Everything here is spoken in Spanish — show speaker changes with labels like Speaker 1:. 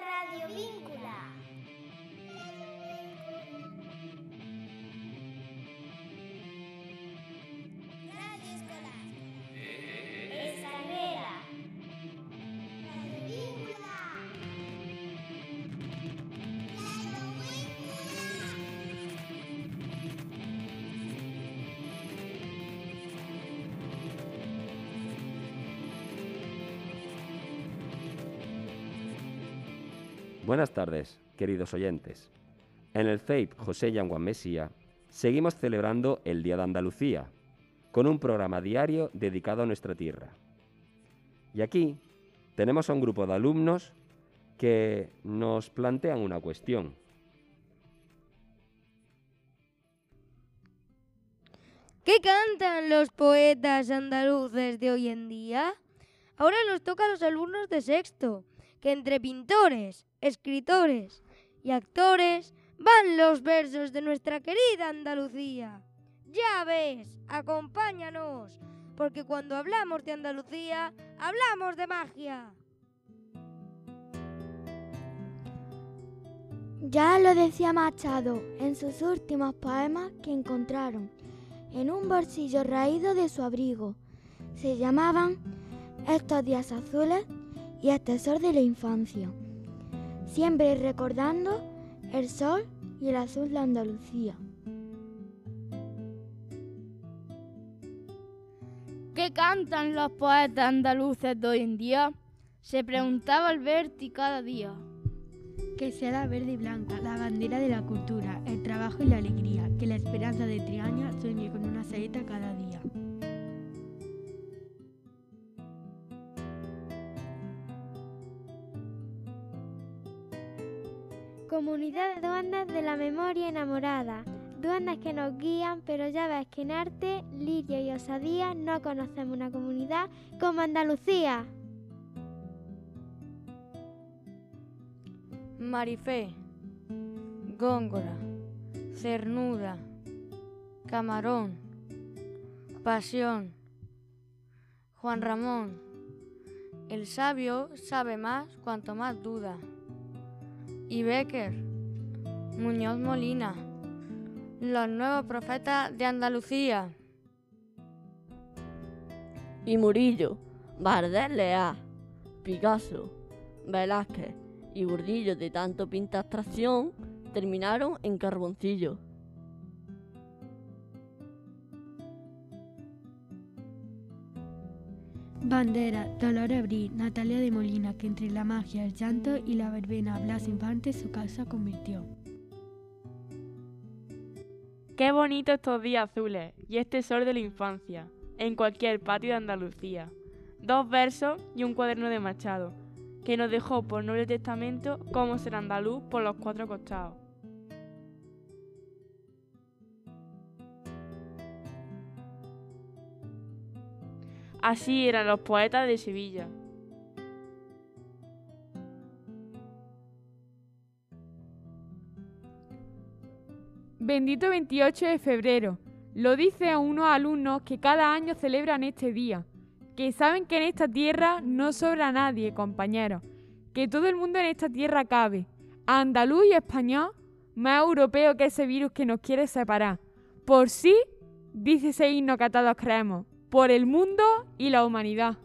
Speaker 1: Radio Víncula.
Speaker 2: Buenas tardes, queridos oyentes. En el FEIP José Yanguan Mesía seguimos celebrando el Día de Andalucía, con un programa diario dedicado a nuestra tierra. Y aquí tenemos a un grupo de alumnos que nos plantean una cuestión.
Speaker 3: ¿Qué cantan los poetas andaluces de hoy en día? Ahora nos toca a los alumnos de sexto, que entre pintores, escritores y actores van los versos de nuestra querida Andalucía. Ya ves, acompáñanos, porque cuando hablamos de Andalucía, hablamos de magia.
Speaker 4: Ya lo decía Machado en sus últimos poemas que encontraron en un bolsillo raído de su abrigo. Se llamaban Estos días azules y El tesoro de la infancia. Siempre recordando el sol y el azul de Andalucía.
Speaker 5: ¿Qué cantan los poetas andaluces de hoy en día? Se preguntaba Alberti cada día.
Speaker 6: Que sea la verde y blanca, la bandera de la cultura, el trabajo y la alegría, que la esperanza de Triaña sueñe con una saeta cada día.
Speaker 7: Comunidad de duendes de la memoria enamorada. Duendes que nos guían, pero ya ves que en arte, lirio y osadía no conocemos una comunidad como Andalucía.
Speaker 5: Marifé, Góngora, Cernuda, Camarón, Pasión, Juan Ramón. El sabio sabe más cuanto más duda. Y Becker, Muñoz Molina, los nuevos profetas de Andalucía.
Speaker 8: y Murillo, Bardel Leá, Picasso, Velázquez y Burdillo de tanto pinta abstracción terminaron en carboncillo.
Speaker 6: Bandera, Dolores Abril, Natalia de Molina, que entre la magia, el llanto y la verbena Blas Infante su casa convirtió.
Speaker 9: Qué bonito estos días azules y este sol de la infancia, en cualquier patio de Andalucía. Dos versos y un cuaderno de Machado, que nos dejó por noble testamento cómo ser andaluz por los cuatro costados. Así eran los poetas de Sevilla.
Speaker 10: Bendito 28 de febrero. Lo dice a unos alumnos que cada año celebran este día, que saben que en esta tierra no sobra nadie, compañeros, que todo el mundo en esta tierra cabe, andaluz y español, más europeo que ese virus que nos quiere separar. Por sí, dice ese himno que creemos, por el mundo y la humanidad.